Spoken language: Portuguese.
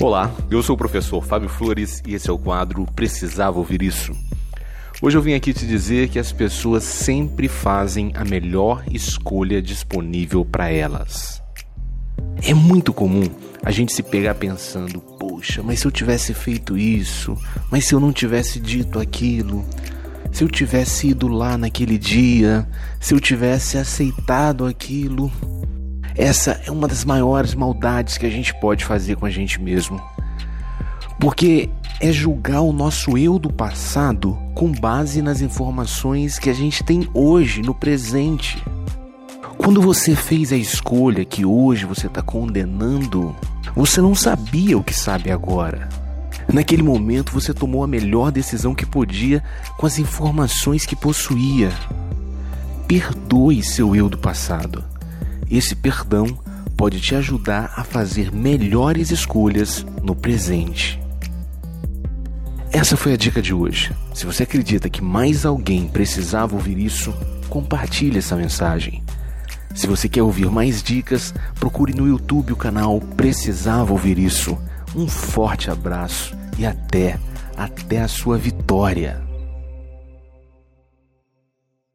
Olá, eu sou o professor Fábio Flores e esse é o quadro Precisava Ouvir Isso. Hoje eu vim aqui te dizer que as pessoas sempre fazem a melhor escolha disponível para elas. É muito comum a gente se pegar pensando: poxa, mas se eu tivesse feito isso, mas se eu não tivesse dito aquilo, se eu tivesse ido lá naquele dia, se eu tivesse aceitado aquilo. Essa é uma das maiores maldades que a gente pode fazer com a gente mesmo. Porque é julgar o nosso eu do passado com base nas informações que a gente tem hoje, no presente. Quando você fez a escolha que hoje você está condenando, você não sabia o que sabe agora. Naquele momento você tomou a melhor decisão que podia com as informações que possuía. Perdoe seu eu do passado. Esse perdão pode te ajudar a fazer melhores escolhas no presente. Essa foi a dica de hoje. Se você acredita que mais alguém precisava ouvir isso, compartilhe essa mensagem. Se você quer ouvir mais dicas, procure no YouTube o canal Precisava Ouvir Isso. Um forte abraço e até, até a sua vitória.